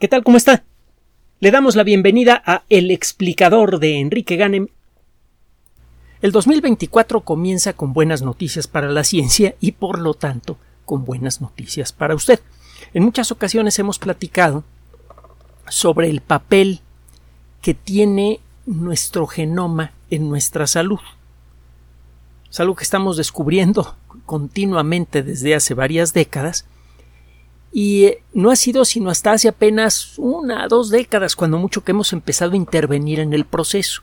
¿Qué tal? ¿Cómo está? Le damos la bienvenida a El explicador de Enrique Ganem. El 2024 comienza con buenas noticias para la ciencia y por lo tanto con buenas noticias para usted. En muchas ocasiones hemos platicado sobre el papel que tiene nuestro genoma en nuestra salud. Es algo que estamos descubriendo continuamente desde hace varias décadas y eh, no ha sido sino hasta hace apenas una o dos décadas, cuando mucho que hemos empezado a intervenir en el proceso.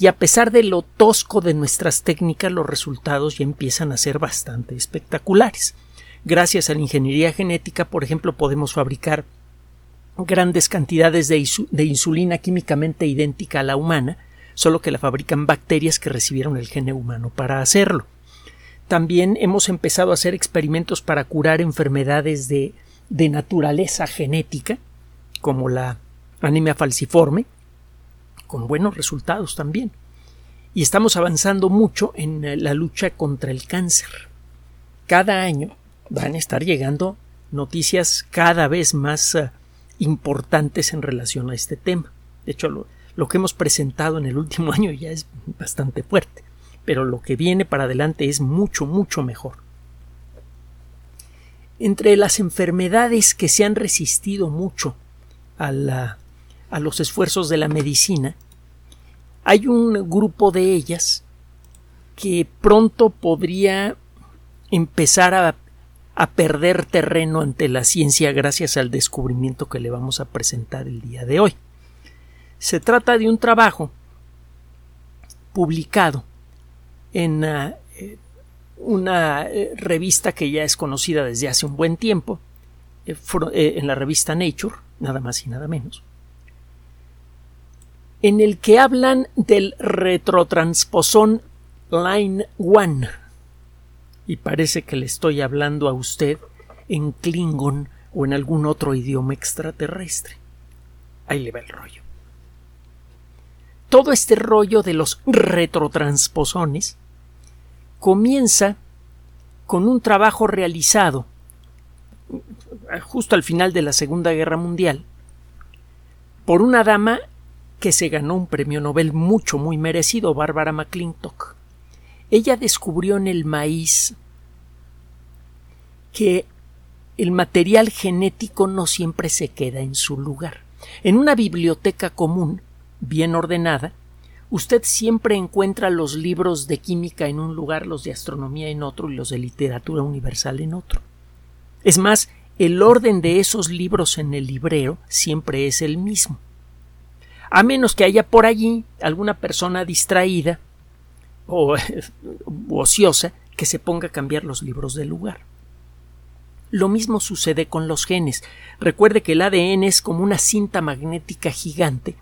Y a pesar de lo tosco de nuestras técnicas, los resultados ya empiezan a ser bastante espectaculares. Gracias a la ingeniería genética, por ejemplo, podemos fabricar grandes cantidades de, insulina químicamente idéntica a la humana, solo que la fabrican bacterias que recibieron el gene humano para hacerlo. También hemos empezado a hacer experimentos para curar enfermedades de de naturaleza genética, como la anemia falciforme, con buenos resultados también. Y estamos avanzando mucho en eh, la lucha contra el cáncer. Cada año van a estar llegando noticias cada vez más uh, importantes en relación a este tema. De hecho, lo que hemos presentado en el último año ya es bastante fuerte, pero lo que viene para adelante es mucho, mucho mejor. Entre las enfermedades que se han resistido mucho a, los esfuerzos de la medicina, hay un grupo de ellas que pronto podría empezar a, perder terreno ante la ciencia gracias al descubrimiento que le vamos a presentar el día de hoy. Se trata de un trabajo publicado en uh, una eh, revista que ya es conocida desde hace un buen tiempo, eh, eh, en la revista Nature, nada más y nada menos, en el que hablan del retrotransposón Line 1. Y parece que le estoy hablando a usted en Klingon o en algún otro idioma extraterrestre. Ahí le va el rollo. Todo este rollo de los retrotransposones comienza con un trabajo realizado justo al final de la Segunda Guerra Mundial por una dama que se ganó un premio Nobel mucho, muy merecido, Bárbara McClintock. Ella descubrió en el maíz que el material genético no siempre se queda en su lugar. En una biblioteca común, bien ordenada, usted siempre encuentra los libros de química en un lugar, los de astronomía en otro y los de literatura universal en otro. Es más, el orden de esos libros en el librero siempre es el mismo. A menos que haya por allí alguna persona distraída o ociosa que se ponga a cambiar los libros del lugar. Lo mismo sucede con los genes. Recuerde que el ADN es como una cinta magnética gigante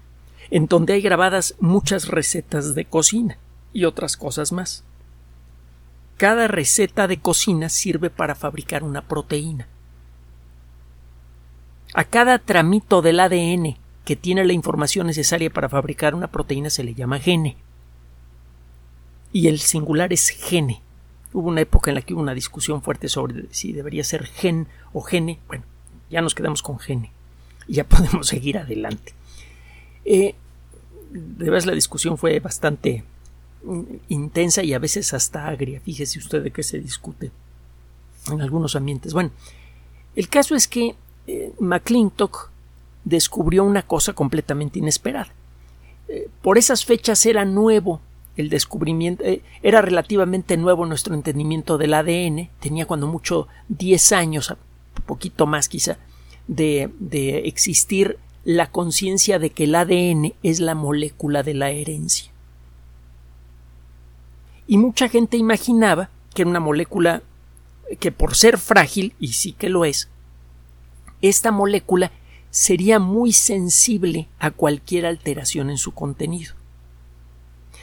en donde hay grabadas muchas recetas de cocina y otras cosas más. Cada receta de cocina sirve para fabricar una proteína. A cada tramito del ADN que tiene la información necesaria para fabricar una proteína se le llama gene. Y el singular es gene. Hubo una época en la que hubo una discusión fuerte sobre si debería ser gen o gene. Bueno, ya nos quedamos con gene. Y ya podemos seguir adelante. Eh, de verdad la discusión fue bastante intensa y a veces hasta agria. Fíjese usted de qué se discute en algunos ambientes. Bueno, el caso es que eh, McClintock descubrió una cosa completamente inesperada. Eh, por esas fechas era nuevo el descubrimiento, eh, era relativamente nuevo nuestro entendimiento del ADN, tenía cuando mucho 10 años, poquito más quizá, de, de existir la conciencia de que el ADN es la molécula de la herencia. Y mucha gente imaginaba que una molécula que por ser frágil, y sí que lo es, esta molécula sería muy sensible a cualquier alteración en su contenido.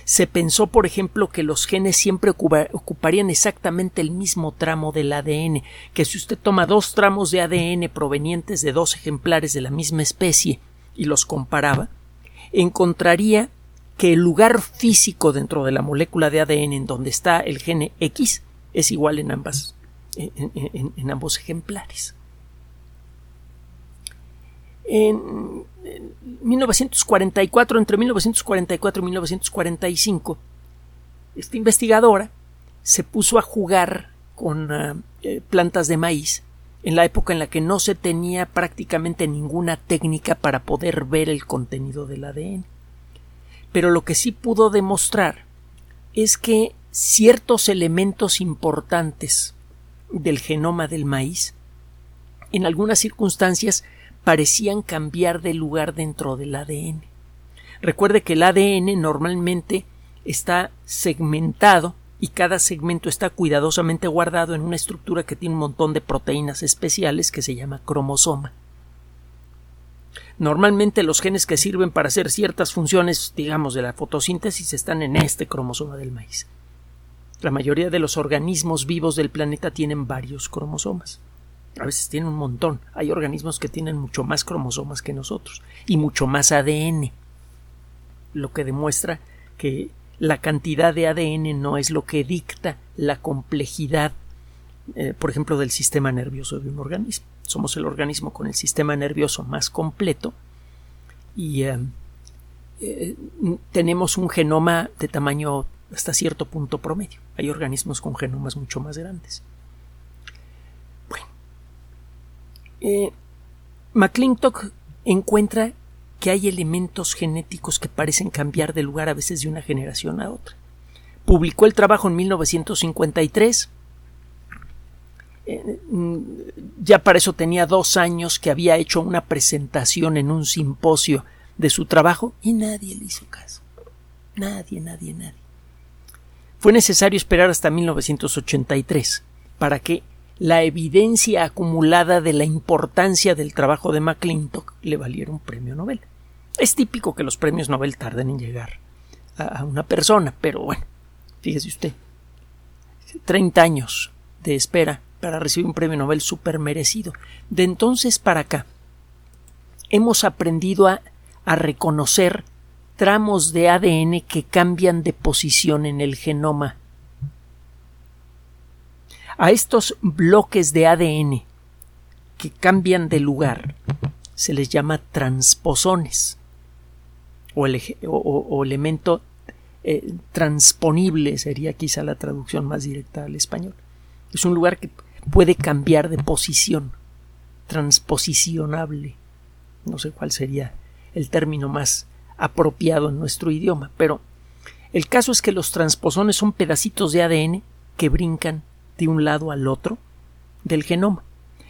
Se pensó, por ejemplo, que los genes siempre ocuparían exactamente el mismo tramo del ADN, que si usted toma dos tramos de ADN provenientes de dos ejemplares de la misma especie y los comparaba, encontraría que el lugar físico dentro de la molécula de ADN en donde está el gene X es igual en, ambas, en, ambos ejemplares. En 1944, entre 1944 y 1945, esta investigadora se puso a jugar con ah, eh, plantas de maíz en la época en la que no se tenía prácticamente ninguna técnica para poder ver el contenido del ADN. Pero lo que sí pudo demostrar es que ciertos elementos importantes del genoma del maíz en algunas circunstancias parecían cambiar de lugar dentro del ADN. Recuerde que el ADN normalmente está segmentado y cada segmento está cuidadosamente guardado en una estructura que tiene un montón de proteínas especiales que se llama cromosoma. Normalmente los genes que sirven para hacer ciertas funciones, digamos, de la fotosíntesis están en este cromosoma del maíz. La mayoría de los organismos vivos del planeta tienen varios cromosomas. A veces tienen un montón. Hay organismos que tienen mucho más cromosomas que nosotros y mucho más ADN, lo que demuestra que la cantidad de ADN no es lo que dicta la complejidad, eh, por ejemplo, del sistema nervioso de un organismo. Somos el organismo con el sistema nervioso más completo y eh, eh, tenemos un genoma de tamaño hasta cierto punto promedio. Hay organismos con genomas mucho más grandes. Bueno, McClintock encuentra que hay elementos genéticos que parecen cambiar de lugar a veces de una generación a otra. Publicó el trabajo en 1953. Eh, mm, ya para eso tenía dos años que había hecho una presentación en un simposio de su trabajo y nadie le hizo caso. Nadie, nadie, nadie. Fue necesario esperar hasta 1983 para que la evidencia acumulada de la importancia del trabajo de McClintock le valiera un premio Nobel. Es típico que los premios Nobel tarden en llegar a una persona, pero bueno, fíjese usted, 30 años de espera para recibir un premio Nobel súper merecido. De entonces para acá, hemos aprendido a reconocer tramos de ADN que cambian de posición en el genoma a estos bloques de ADN que cambian de lugar se les llama transposones o, elemento eh, transponible sería quizá la traducción más directa al español. Es un lugar que puede cambiar de posición, transposicionable. No sé cuál sería el término más apropiado en nuestro idioma, pero el caso es que los transposones son pedacitos de ADN que brincan de un lado al otro del genoma,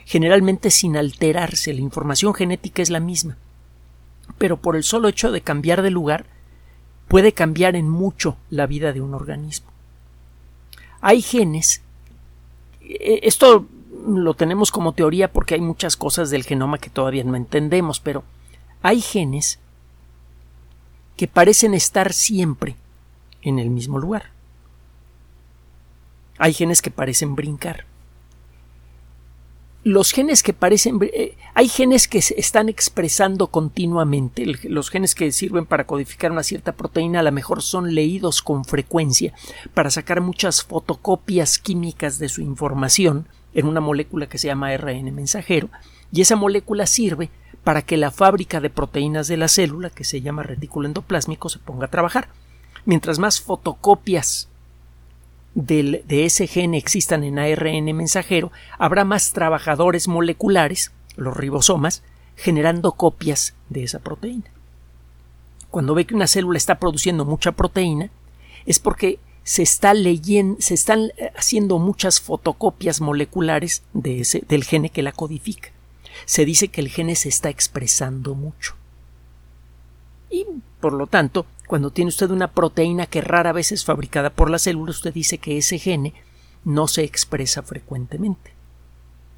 generalmente sin alterarse, la información genética es la misma, pero por el solo hecho de cambiar de lugar puede cambiar en mucho la vida de un organismo. Hay genes, e, esto lo tenemos como teoría porque hay muchas cosas del genoma que todavía no entendemos, pero hay genes que parecen estar siempre en el mismo lugar. Hay genes que parecen brincar. Los genes que parecen. Eh, hay genes que se están expresando continuamente. Los genes que sirven para codificar una cierta proteína a lo mejor son leídos con frecuencia para sacar muchas fotocopias químicas de su información en una molécula que se llama RN mensajero. Y esa molécula sirve para que la fábrica de proteínas de la célula, que se llama retículo endoplásmico, se ponga a trabajar. Mientras más fotocopias de ese gen existan en ARN mensajero, habrá más trabajadores moleculares, los ribosomas, generando copias de esa proteína. Cuando ve que una célula está produciendo mucha proteína, es porque se está leyendo, se están eh, haciendo muchas fotocopias moleculares de ese, del gene que la codifica. Se dice que el gene se está expresando mucho. Y, por lo tanto, cuando tiene usted una proteína que rara vez es fabricada por la célula, usted dice que ese gene no se expresa frecuentemente.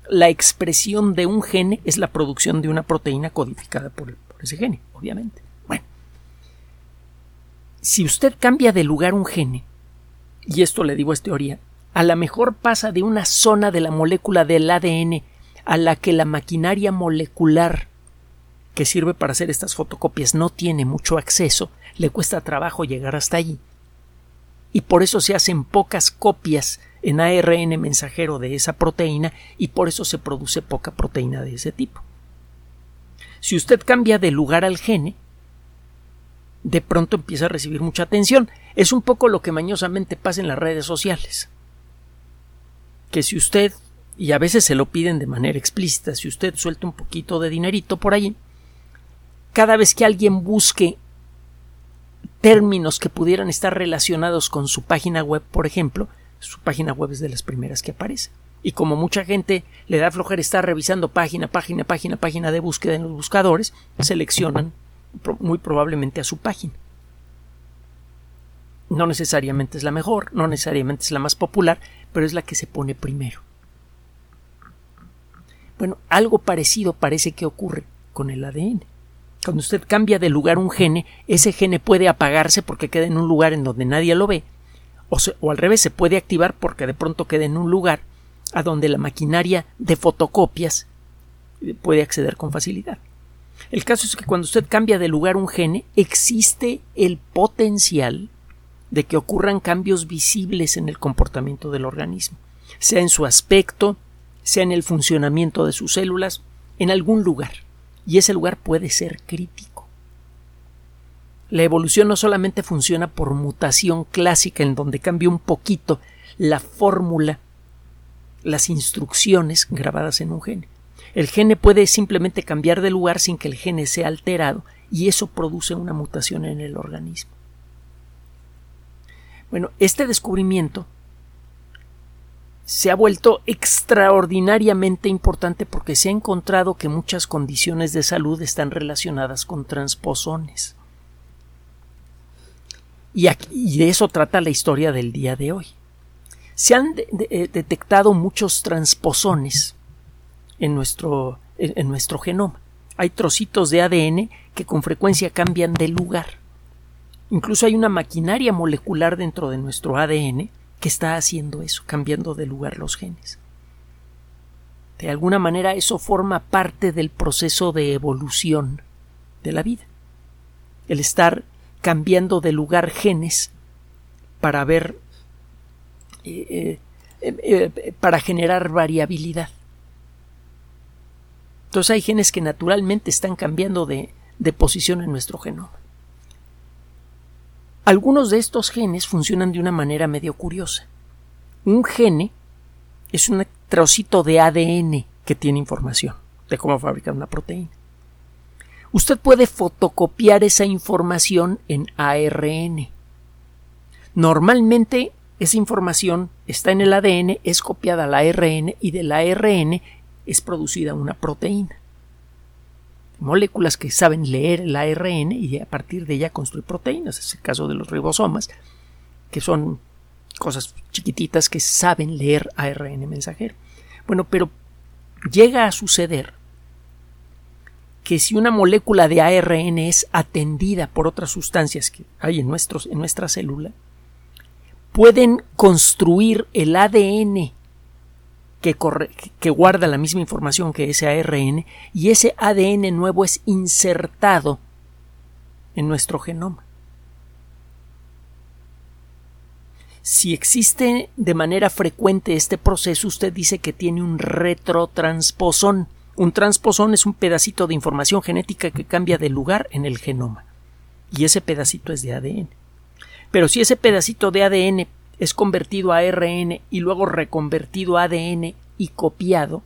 La expresión de un gene es la producción de una proteína codificada por, ese gene, obviamente. Bueno, si usted cambia de lugar un gene, y esto le digo es teoría, a lo mejor pasa de una zona de la molécula del ADN a la que la maquinaria molecular que sirve para hacer estas fotocopias no tiene mucho acceso, le cuesta trabajo llegar hasta allí. Y por eso se hacen pocas copias en ARN mensajero de esa proteína y por eso se produce poca proteína de ese tipo. Si usted cambia de lugar al gene, de pronto empieza a recibir mucha atención. Es un poco lo que mañosamente pasa en las redes sociales. Que si usted, y a veces se lo piden de manera explícita, si usted suelta un poquito de dinerito por ahí, cada vez que alguien busque términos que pudieran estar relacionados con su página web, por ejemplo, su página web es de las primeras que aparece. Y como mucha gente le da flojera estar revisando página, página, página, página de búsqueda en los buscadores, seleccionan muy probablemente a su página. No necesariamente es la mejor, no necesariamente es la más popular, pero es la que se pone primero. Bueno, algo parecido parece que ocurre con el ADN. Cuando usted cambia de lugar un gene, ese gene puede apagarse porque queda en un lugar en donde nadie lo ve, o, al revés, se puede activar porque de pronto queda en un lugar a donde la maquinaria de fotocopias puede acceder con facilidad. El caso es que cuando usted cambia de lugar un gene, existe el potencial de que ocurran cambios visibles en el comportamiento del organismo, sea en su aspecto, sea en el funcionamiento de sus células, en algún lugar. Y ese lugar puede ser crítico. La evolución no solamente funciona por mutación clásica en donde cambia un poquito la fórmula, las instrucciones grabadas en un gene, el gene puede simplemente cambiar de lugar sin que el gene sea alterado y eso produce una mutación en el organismo. Bueno, este descubrimiento se ha vuelto extraordinariamente importante porque se ha encontrado que muchas condiciones de salud están relacionadas con transposones. Y, de eso trata la historia del día de hoy. Se han eh, detectado muchos transposones en nuestro, en nuestro genoma. Hay trocitos de ADN que con frecuencia cambian de lugar. Incluso hay una maquinaria molecular dentro de nuestro ADN que está haciendo eso, cambiando de lugar los genes. De alguna manera eso forma parte del proceso de evolución de la vida. El estar cambiando de lugar genes para ver eh, eh, eh, para generar variabilidad. Entonces hay genes que naturalmente están cambiando de, posición en nuestro genoma. Algunos de estos genes funcionan de una manera medio curiosa. Un gene es un trocito de ADN que tiene información de cómo fabricar una proteína. Usted puede fotocopiar esa información en ARN. Normalmente esa información está en el ADN, es copiada al ARN y del ARN es producida una proteína. Moléculas que saben leer el ARN y a partir de ella construir proteínas. Es el caso de los ribosomas, que son cosas chiquititas que saben leer ARN mensajero. Bueno, pero llega a suceder que si una molécula de ARN es atendida por otras sustancias que hay en, nuestros, en nuestra célula, pueden construir el ADN que, guarda la misma información que ese ARN y ese ADN nuevo es insertado en nuestro genoma. Si existe de manera frecuente este proceso, usted dice que tiene un retrotransposón. Un transposón es un pedacito de información genética que cambia de lugar en el genoma. Y ese pedacito es de ADN. Pero si ese pedacito de ADN es convertido a ARN y luego reconvertido a ADN y copiado,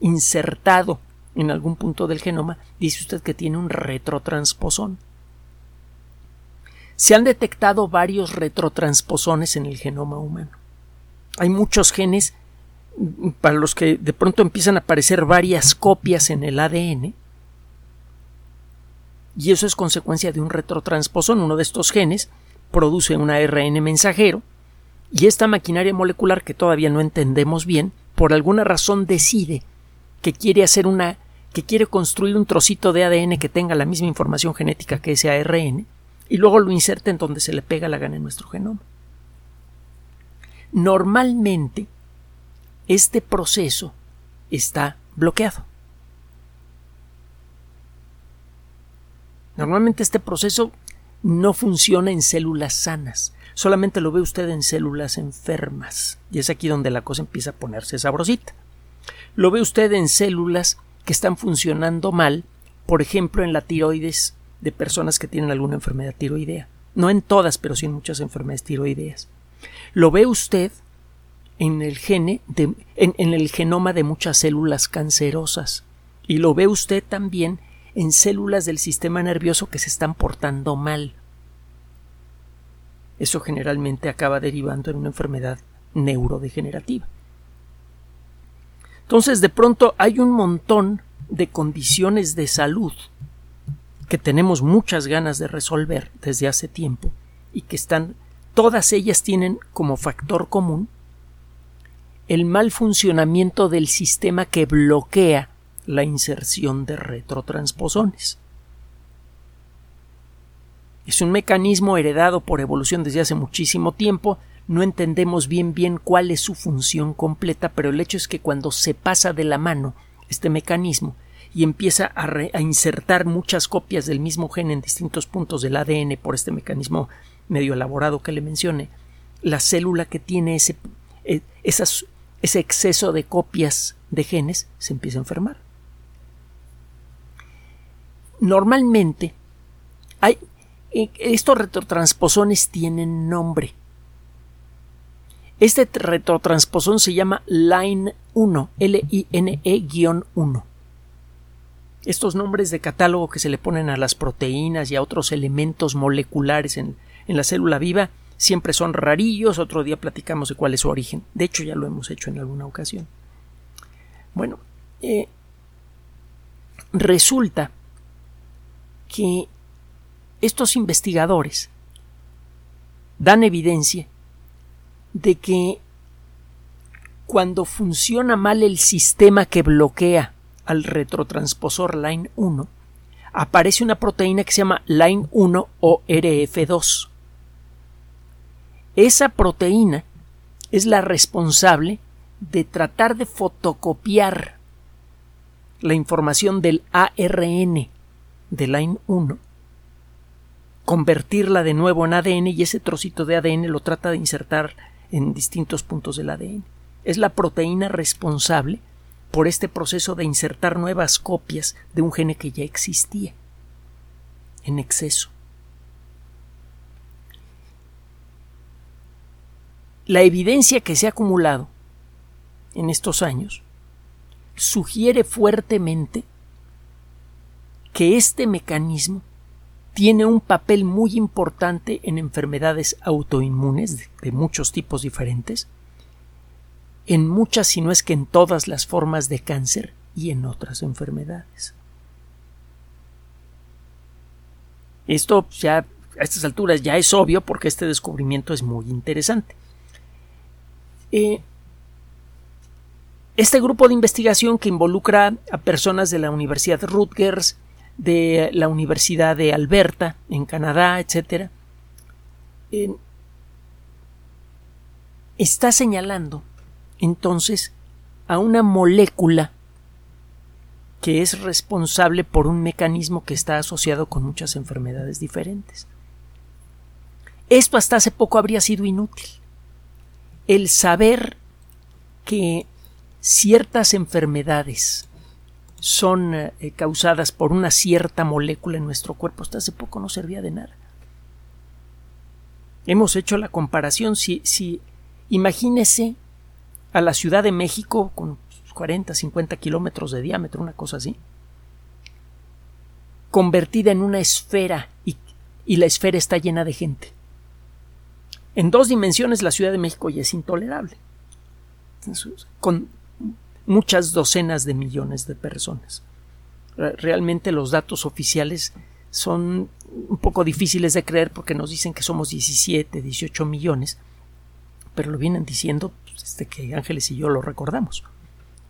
insertado en algún punto del genoma, dice usted que tiene un retrotransposón. Se han detectado varios retrotransposones en el genoma humano. Hay muchos genes para los que de pronto empiezan a aparecer varias copias en el ADN y eso es consecuencia de un retrotransposón. Uno de estos genes produce un ARN mensajero y esta maquinaria molecular que todavía no entendemos bien, por alguna razón decide que quiere hacer una que quiere construir un trocito de ADN que tenga la misma información genética que ese ARN y luego lo inserta en donde se le pega la gana en nuestro genoma. Normalmente este proceso está bloqueado. Normalmente este proceso no funciona en células sanas. Solamente lo ve usted en células enfermas. Y es aquí donde la cosa empieza a ponerse sabrosita. Lo ve usted en células que están funcionando mal por ejemplo, en la tiroides de personas que tienen alguna enfermedad tiroidea. No en todas, pero sí en muchas enfermedades tiroideas. Lo ve usted en el gene en, en el genoma de muchas células cancerosas. Y lo ve usted también en células del sistema nervioso que se están portando mal. Eso generalmente acaba derivando en una enfermedad neurodegenerativa. Entonces, de pronto hay un montón de condiciones de salud que tenemos muchas ganas de resolver desde hace tiempo y que están todas ellas tienen como factor común el mal funcionamiento del sistema que bloquea la inserción de retrotransposones. Es un mecanismo heredado por evolución desde hace muchísimo tiempo, no entendemos bien bien cuál es su función completa, pero el hecho es que cuando se pasa de la mano este mecanismo y empieza a, insertar muchas copias del mismo gen en distintos puntos del ADN por este mecanismo medio elaborado que le mencioné, la célula que tiene ese, eh, ese exceso de copias de genes se empieza a enfermar. Normalmente hay eh, estos retrotransposones tienen nombre. Este retrotransposón se llama Line 1, L-I-N-E-1. Estos nombres de catálogo que se le ponen a las proteínas y a otros elementos moleculares en, en la célula viva siempre son rarillos. Otro día platicamos de cuál es su origen. De hecho, ya lo hemos hecho en alguna ocasión. Bueno, eh, resulta que estos investigadores dan evidencia de que cuando funciona mal el sistema que bloquea al retrotransposor Line 1, aparece una proteína que se llama Line 1 o RF2. Esa proteína es la responsable de tratar de fotocopiar la información del ARN de Line 1, convertirla de nuevo en ADN y ese trocito de ADN lo trata de insertar en distintos puntos del ADN. Es la proteína responsable por este proceso de insertar nuevas copias de un gene que ya existía en exceso. La evidencia que se ha acumulado en estos años sugiere fuertemente que este mecanismo tiene un papel muy importante en enfermedades autoinmunes de, muchos tipos diferentes, en muchas, si no es que en todas las formas de cáncer y en otras enfermedades. Esto ya a estas alturas ya es obvio porque este descubrimiento es muy interesante. Eh, este grupo de investigación que involucra a personas de la Universidad Rutgers, de la Universidad de Alberta, en Canadá, etc., está señalando entonces a una molécula que es responsable por un mecanismo que está asociado con muchas enfermedades diferentes. Esto hasta hace poco habría sido inútil. El saber que ciertas enfermedades son eh, causadas por una cierta molécula en nuestro cuerpo hasta hace poco no servía de nada. Hemos hecho la comparación si, si imagínese a la Ciudad de México con 40, 50 kilómetros de diámetro, una cosa así, convertida en una esfera y, y la esfera está llena de gente. En dos dimensiones la Ciudad de México ya es intolerable. Con muchas docenas de millones de personas. Realmente los datos oficiales son un poco difíciles de creer porque nos dicen que somos 17, 18 millones, pero lo vienen diciendo desde que Ángeles y yo lo recordamos.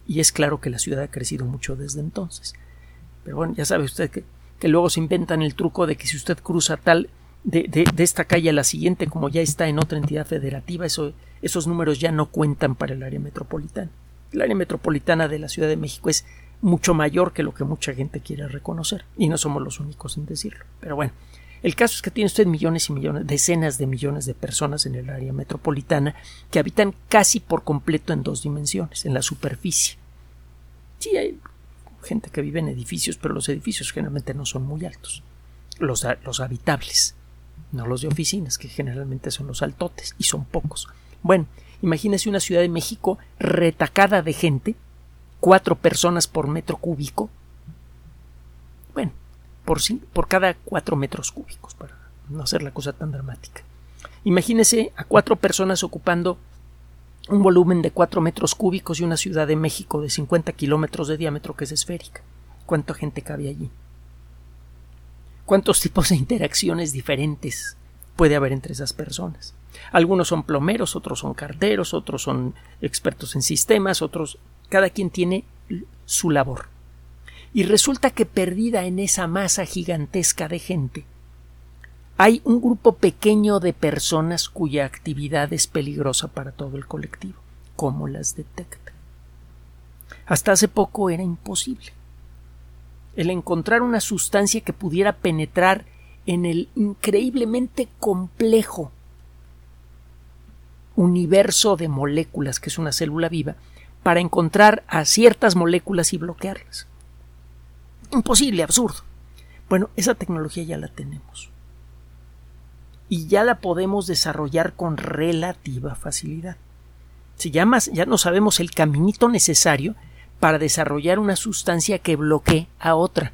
Y es claro que la ciudad ha crecido mucho desde entonces. Pero bueno, ya sabe usted que, luego se inventan el truco de que si usted cruza tal de, de, esta calle a la siguiente, como ya está en otra entidad federativa, eso, esos números ya no cuentan para el área metropolitana. El área metropolitana de la Ciudad de México es mucho mayor que lo que mucha gente quiere reconocer, y no somos los únicos en decirlo. Pero bueno, el caso es que tiene usted millones y millones, decenas de millones de personas en el área metropolitana que habitan casi por completo en dos dimensiones, en la superficie. Sí, hay gente que vive en edificios, pero los edificios generalmente no son muy altos. Los, habitables, no los de oficinas, que generalmente son los altotes, y son pocos. Bueno, imagínese una ciudad de México retacada de gente, cuatro personas por metro cúbico. Bueno, por, por cada cuatro metros cúbicos, para no hacer la cosa tan dramática. Imagínese a cuatro personas ocupando un volumen de 4 metros cúbicos y una ciudad de México de 50 kilómetros de diámetro que es esférica. ¿Cuánta gente cabe allí? ¿Cuántos tipos de interacciones diferentes puede haber entre esas personas? Algunos son plomeros, otros son carteros, otros son expertos en sistemas, otros... Cada quien tiene su labor. Y resulta que perdida en esa masa gigantesca de gente, hay un grupo pequeño de personas cuya actividad es peligrosa para todo el colectivo. ¿Cómo las detecta? Hasta hace poco era imposible. El encontrar una sustancia que pudiera penetrar en el increíblemente complejo universo de moléculas que es una célula viva para encontrar a ciertas moléculas y bloquearlas. Imposible, absurdo. Bueno, esa tecnología ya la tenemos y ya la podemos desarrollar con relativa facilidad. Si ya, ya no sabemos el caminito necesario para desarrollar una sustancia que bloquee a otra.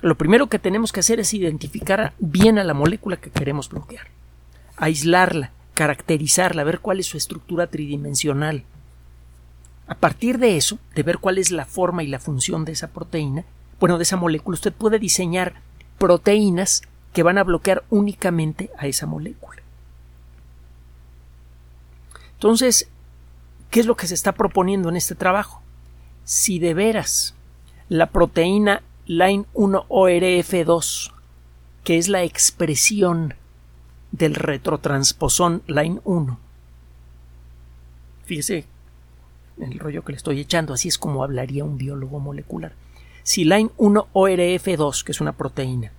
Lo primero que tenemos que hacer es identificar bien a la molécula que queremos bloquear, aislarla, caracterizarla, ver cuál es su estructura tridimensional. A partir de eso, de ver cuál es la forma y la función de esa proteína, bueno, de esa molécula, usted puede diseñar proteínas que van a bloquear únicamente a esa molécula. Entonces, ¿qué es lo que se está proponiendo en este trabajo? Si de veras la proteína Line 1 ORF2, que es la expresión del retrotransposón Line 1, fíjese el rollo que le estoy echando, así es como hablaría un biólogo molecular. Si Line 1 ORF2, que es una proteína,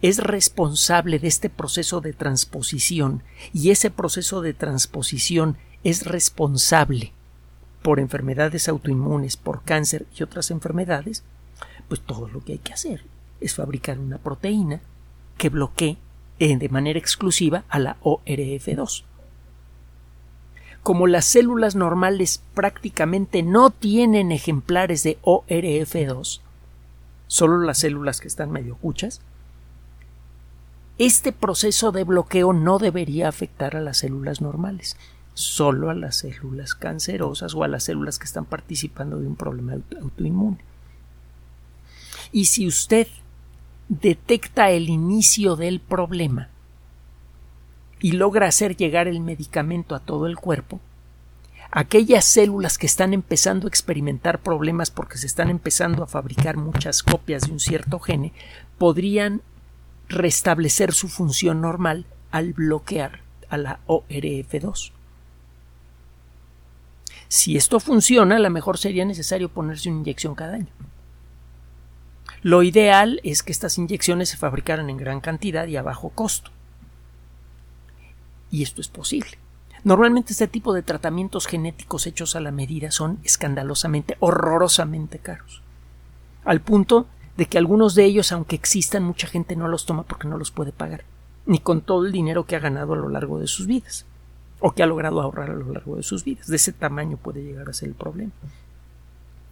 es responsable de este proceso de transposición y ese proceso de transposición es responsable por enfermedades autoinmunes, por cáncer y otras enfermedades, pues todo lo que hay que hacer es fabricar una proteína que bloquee eh, de manera exclusiva a la ORF2. Como las células normales prácticamente no tienen ejemplares de ORF2, solo las células que están medio cuchas, este proceso de bloqueo no debería afectar a las células normales, solo a las células cancerosas o a las células que están participando de un problema autoinmune. Y si usted detecta el inicio del problema y logra hacer llegar el medicamento a todo el cuerpo, aquellas células que están empezando a experimentar problemas porque se están empezando a fabricar muchas copias de un cierto gene podrían restablecer su función normal al bloquear a la ORF2. Si esto funciona, a lo mejor sería necesario ponerse una inyección cada año. Lo ideal es que estas inyecciones se fabricaran en gran cantidad y a bajo costo. Y esto es posible. Normalmente este tipo de tratamientos genéticos hechos a la medida son escandalosamente, horrorosamente caros. Al punto de que algunos de ellos, aunque existan, mucha gente no los toma porque no los puede pagar, ni con todo el dinero que ha ganado a lo largo de sus vidas, o que ha logrado ahorrar a lo largo de sus vidas. De ese tamaño puede llegar a ser el problema.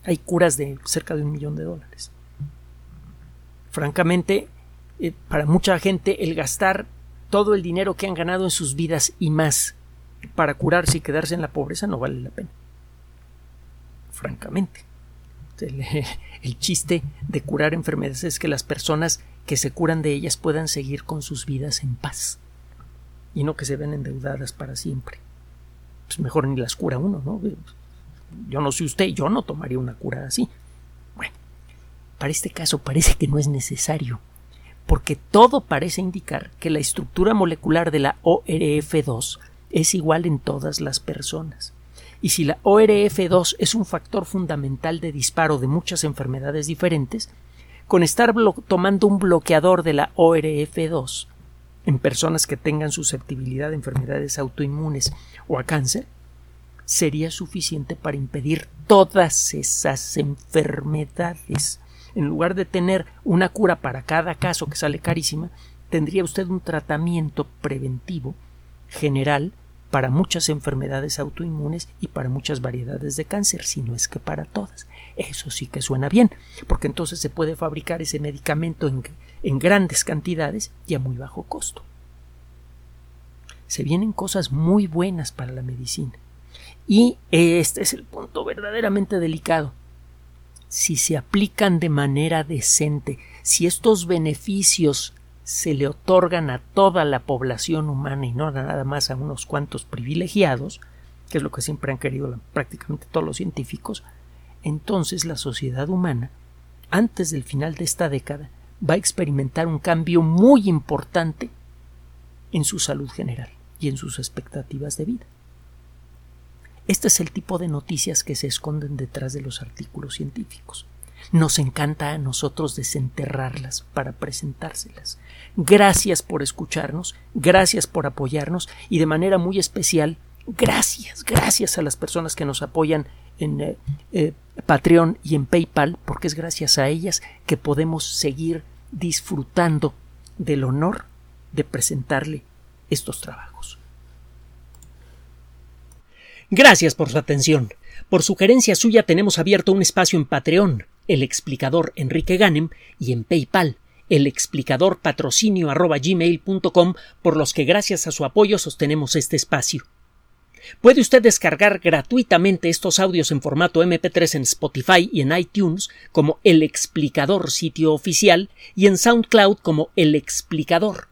Hay curas de cerca de un millón de dólares. Francamente, eh, para mucha gente el gastar todo el dinero que han ganado en sus vidas y más para curarse y quedarse en la pobreza no vale la pena. Francamente. El, chiste de curar enfermedades es que las personas que se curan de ellas puedan seguir con sus vidas en paz y no que se ven endeudadas para siempre. Pues mejor ni las cura uno, ¿no? Yo no sé usted, yo no tomaría una cura así. Para este caso parece que no es necesario, porque todo parece indicar que la estructura molecular de la ORF2 es igual en todas las personas y si la ORF2 es un factor fundamental de disparo de muchas enfermedades diferentes, con estar tomando un bloqueador de la ORF2 en personas que tengan susceptibilidad a enfermedades autoinmunes o a cáncer, sería suficiente para impedir todas esas enfermedades. En lugar de tener una cura para cada caso que sale carísima, tendría usted un tratamiento preventivo general para muchas enfermedades autoinmunes y para muchas variedades de cáncer, si no es que para todas. Eso sí que suena bien, porque entonces se puede fabricar ese medicamento en, en grandes cantidades y a muy bajo costo. Se vienen cosas muy buenas para la medicina. Y este es el punto verdaderamente delicado. Si se aplican de manera decente, si estos beneficios se le otorgan a toda la población humana y no nada más a unos cuantos privilegiados, que es lo que siempre han querido prácticamente todos los científicos, entonces la sociedad humana, antes del final de esta década, va a experimentar un cambio muy importante en su salud general y en sus expectativas de vida. Este es el tipo de noticias que se esconden detrás de los artículos científicos. Nos encanta a nosotros desenterrarlas para presentárselas. Gracias por escucharnos, gracias por apoyarnos y de manera muy especial, gracias, gracias a las personas que nos apoyan en eh, eh, Patreon y en PayPal, porque es gracias a ellas que podemos seguir disfrutando del honor de presentarle estos trabajos. Gracias por su atención. Por sugerencia suya tenemos abierto un espacio en Patreon el explicador Enrique Ganem y en PayPal el explicador patrocinio por los que gracias a su apoyo sostenemos este espacio. Puede usted descargar gratuitamente estos audios en formato MP3 en Spotify y en iTunes como El Explicador sitio oficial y en SoundCloud como El Explicador.